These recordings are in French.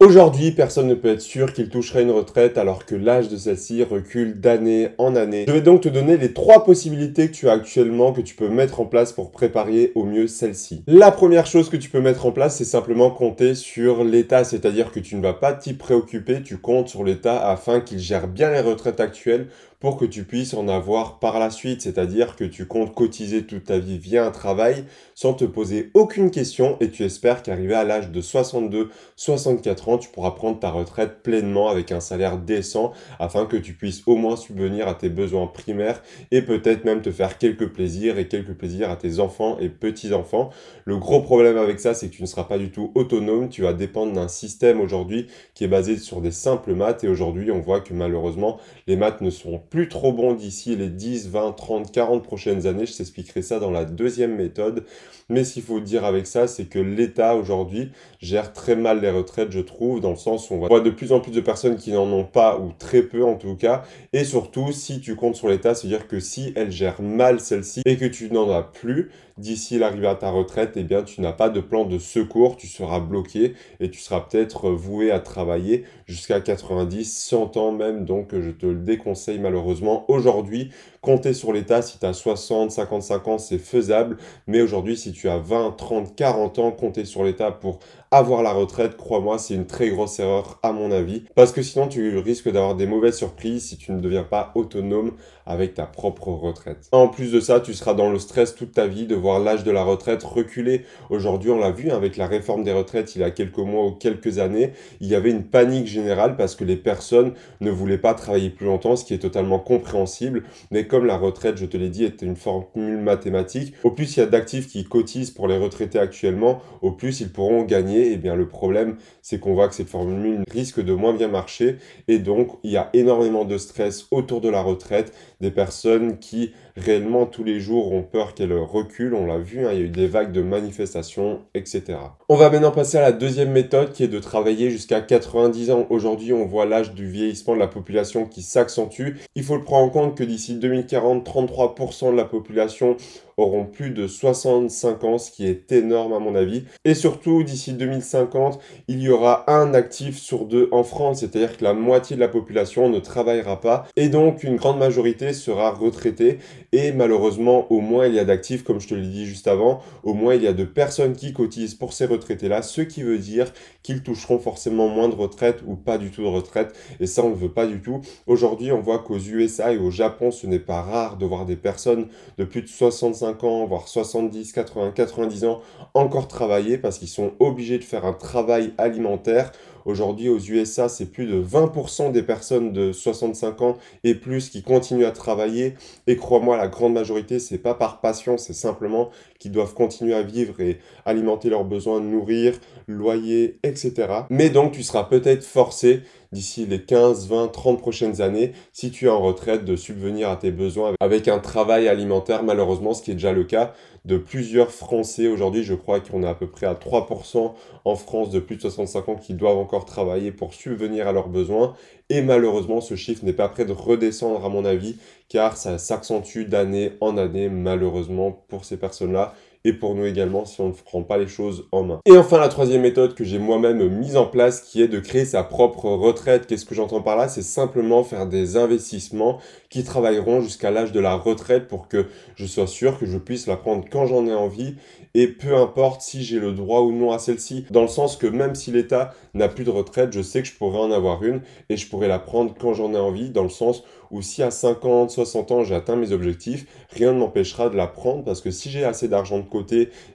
Aujourd'hui, personne ne peut être sûr qu'il toucherait une retraite alors que l'âge de celle-ci recule d'année en année. Je vais donc te donner les trois possibilités que tu as actuellement que tu peux mettre en place pour préparer au mieux celle-ci. La première chose que tu peux mettre en place, c'est simplement compter sur l'État, c'est-à-dire que tu ne vas pas t'y préoccuper, tu comptes sur l'État afin qu'il gère bien les retraites actuelles pour que tu puisses en avoir par la suite, c'est-à-dire que tu comptes cotiser toute ta vie via un travail sans te poser aucune question et tu espères qu'arrivé à l'âge de 62, 64 ans, tu pourras prendre ta retraite pleinement avec un salaire décent afin que tu puisses au moins subvenir à tes besoins primaires et peut-être même te faire quelques plaisirs et quelques plaisirs à tes enfants et petits-enfants. Le gros problème avec ça, c'est que tu ne seras pas du tout autonome, tu vas dépendre d'un système aujourd'hui qui est basé sur des simples maths et aujourd'hui on voit que malheureusement les maths ne sont plus trop bon d'ici les 10, 20, 30, 40 prochaines années. Je t'expliquerai ça dans la deuxième méthode. Mais qu'il faut dire avec ça, c'est que l'État aujourd'hui gère très mal les retraites, je trouve, dans le sens où on voit de plus en plus de personnes qui n'en ont pas, ou très peu en tout cas. Et surtout, si tu comptes sur l'État, c'est-à-dire que si elle gère mal celle-ci et que tu n'en as plus, d'ici l'arrivée à ta retraite, eh bien, tu n'as pas de plan de secours, tu seras bloqué et tu seras peut-être voué à travailler jusqu'à 90, 100 ans même. Donc, je te le déconseille malheureusement. Aujourd'hui, compter sur l'État, si tu as 60, 55 ans, c'est faisable. Mais aujourd'hui, si tu as 20, 30, 40 ans, compter sur l'État pour avoir la retraite, crois-moi, c'est une très grosse erreur à mon avis. Parce que sinon, tu risques d'avoir des mauvaises surprises si tu ne deviens pas autonome avec ta propre retraite. En plus de ça, tu seras dans le stress toute ta vie de voir l'âge de la retraite reculer. Aujourd'hui, on l'a vu avec la réforme des retraites il y a quelques mois ou quelques années, il y avait une panique générale parce que les personnes ne voulaient pas travailler plus longtemps, ce qui est totalement compréhensible. Mais comme la retraite, je te l'ai dit, est une formule mathématique, au plus il y a d'actifs qui cotisent pour les retraités actuellement, au plus ils pourront gagner et eh bien le problème, c'est qu'on voit que cette formule risque de moins bien marcher et donc il y a énormément de stress autour de la retraite, des personnes qui réellement tous les jours ont peur qu'elle recule, on l'a vu, hein, il y a eu des vagues de manifestations, etc. On va maintenant passer à la deuxième méthode qui est de travailler jusqu'à 90 ans. Aujourd'hui, on voit l'âge du vieillissement de la population qui s'accentue. Il faut le prendre en compte que d'ici 2040, 33% de la population auront plus de 65 ans, ce qui est énorme à mon avis. Et surtout, d'ici 2050, il y aura un actif sur deux en France, c'est-à-dire que la moitié de la population ne travaillera pas, et donc une grande majorité sera retraitée. Et malheureusement, au moins il y a d'actifs, comme je te l'ai dit juste avant, au moins il y a de personnes qui cotisent pour ces retraités-là, ce qui veut dire qu'ils toucheront forcément moins de retraite ou pas du tout de retraite, et ça on ne veut pas du tout. Aujourd'hui, on voit qu'aux USA et au Japon, ce n'est pas rare de voir des personnes de plus de 65 ans, voire 70, 80, 90 ans encore travailler parce qu'ils sont obligés de faire un travail alimentaire. Aujourd'hui, aux USA, c'est plus de 20% des personnes de 65 ans et plus qui continuent à travailler. Et crois-moi, la grande majorité, c'est pas par passion, c'est simplement qu'ils doivent continuer à vivre et alimenter leurs besoins, nourrir, loyer, etc. Mais donc, tu seras peut-être forcé d'ici les 15, 20, 30 prochaines années, si tu es en retraite, de subvenir à tes besoins avec un travail alimentaire, malheureusement, ce qui est déjà le cas de plusieurs Français. Aujourd'hui, je crois qu'on est à peu près à 3% en France de plus de 65 ans qui doivent encore travailler pour subvenir à leurs besoins. Et malheureusement, ce chiffre n'est pas prêt de redescendre, à mon avis, car ça s'accentue d'année en année, malheureusement, pour ces personnes-là et pour nous également si on ne prend pas les choses en main. Et enfin, la troisième méthode que j'ai moi-même mise en place qui est de créer sa propre retraite. Qu'est-ce que j'entends par là? C'est simplement faire des investissements qui travailleront jusqu'à l'âge de la retraite pour que je sois sûr que je puisse la prendre quand j'en ai envie et peu importe si j'ai le droit ou non à celle-ci. Dans le sens que même si l'État n'a plus de retraite, je sais que je pourrais en avoir une et je pourrais la prendre quand j'en ai envie dans le sens où si à 50, 60 ans j'ai atteint mes objectifs, rien ne m'empêchera de la prendre parce que si j'ai assez d'argent de côté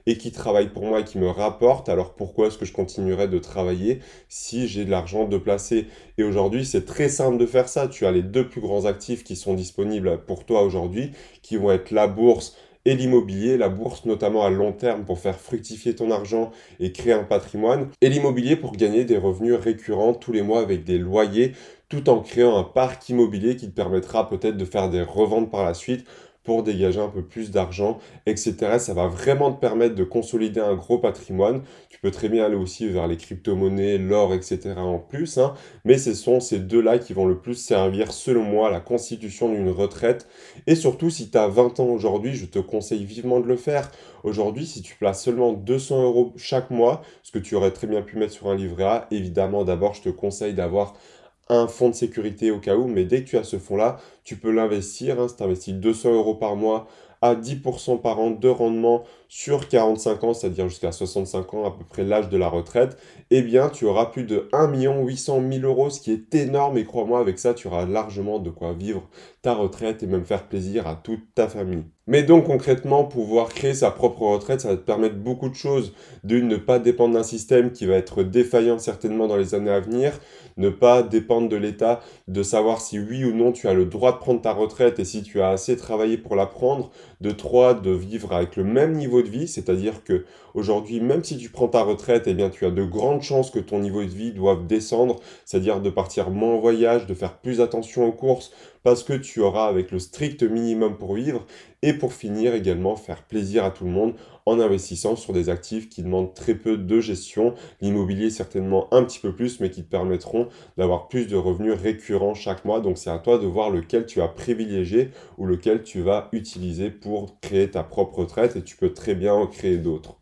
et qui travaille pour moi et qui me rapporte, alors pourquoi est-ce que je continuerai de travailler si j'ai de l'argent de placer? Et aujourd'hui, c'est très simple de faire ça. Tu as les deux plus grands actifs qui sont disponibles pour toi aujourd'hui, qui vont être la bourse et l'immobilier, la bourse notamment à long terme pour faire fructifier ton argent et créer un patrimoine, et l'immobilier pour gagner des revenus récurrents tous les mois avec des loyers, tout en créant un parc immobilier qui te permettra peut-être de faire des reventes par la suite pour dégager un peu plus d'argent, etc. Ça va vraiment te permettre de consolider un gros patrimoine. Tu peux très bien aller aussi vers les crypto-monnaies, l'or, etc. en plus, hein. mais ce sont ces deux-là qui vont le plus servir, selon moi, à la constitution d'une retraite. Et surtout, si tu as 20 ans aujourd'hui, je te conseille vivement de le faire. Aujourd'hui, si tu places seulement 200 euros chaque mois, ce que tu aurais très bien pu mettre sur un livret A, évidemment, d'abord, je te conseille d'avoir un fonds de sécurité au cas où, mais dès que tu as ce fonds-là, tu peux l'investir. Hein, si tu investis 200 euros par mois à 10% par an de rendement sur 45 ans, c'est-à-dire jusqu'à 65 ans, à peu près l'âge de la retraite, eh bien, tu auras plus de 1 800 000 euros, ce qui est énorme. Et crois-moi, avec ça, tu auras largement de quoi vivre ta retraite et même faire plaisir à toute ta famille. Mais donc concrètement, pouvoir créer sa propre retraite, ça va te permettre beaucoup de choses. D'une, ne pas dépendre d'un système qui va être défaillant certainement dans les années à venir, ne pas dépendre de l'État, de savoir si oui ou non tu as le droit de prendre ta retraite et si tu as assez travaillé pour la prendre. De trois, de vivre avec le même niveau de vie, c'est-à-dire que aujourd'hui, même si tu prends ta retraite, eh tu as de grandes chances que ton niveau de vie doive descendre, c'est-à-dire de partir moins en voyage, de faire plus attention aux courses, parce que tu auras avec le strict minimum pour vivre et pour finir également faire plaisir à tout le monde en investissant sur des actifs qui demandent très peu de gestion, l'immobilier certainement un petit peu plus mais qui te permettront d'avoir plus de revenus récurrents chaque mois. Donc c'est à toi de voir lequel tu as privilégié ou lequel tu vas utiliser pour créer ta propre retraite et tu peux très bien en créer d'autres.